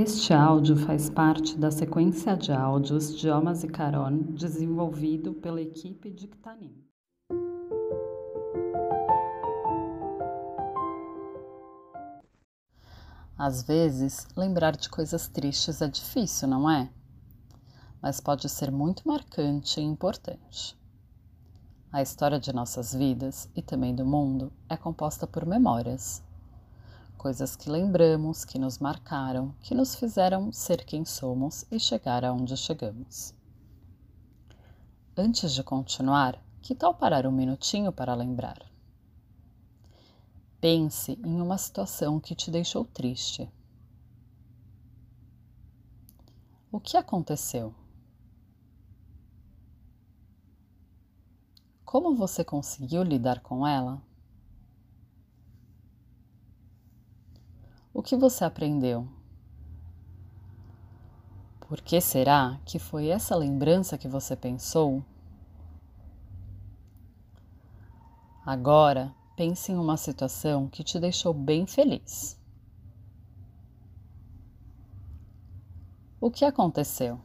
Este áudio faz parte da sequência de áudios de Omas e Caron desenvolvido pela equipe Dictanim. Às vezes, lembrar de coisas tristes é difícil, não é? Mas pode ser muito marcante e importante. A história de nossas vidas e também do mundo é composta por memórias. Coisas que lembramos, que nos marcaram, que nos fizeram ser quem somos e chegar aonde chegamos. Antes de continuar, que tal parar um minutinho para lembrar? Pense em uma situação que te deixou triste. O que aconteceu? Como você conseguiu lidar com ela? O que você aprendeu? Por que será que foi essa lembrança que você pensou? Agora, pense em uma situação que te deixou bem feliz. O que aconteceu?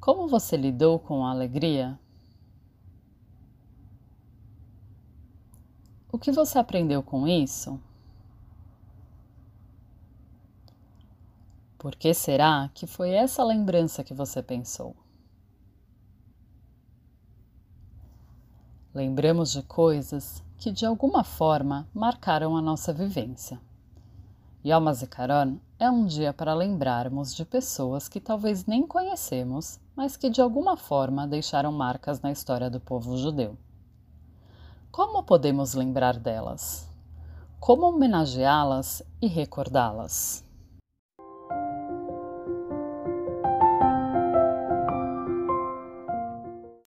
Como você lidou com a alegria? O que você aprendeu com isso? Por que será que foi essa lembrança que você pensou? Lembramos de coisas que de alguma forma marcaram a nossa vivência. Yom HaZikaron é um dia para lembrarmos de pessoas que talvez nem conhecemos, mas que de alguma forma deixaram marcas na história do povo judeu. Podemos lembrar delas? Como homenageá-las e recordá-las?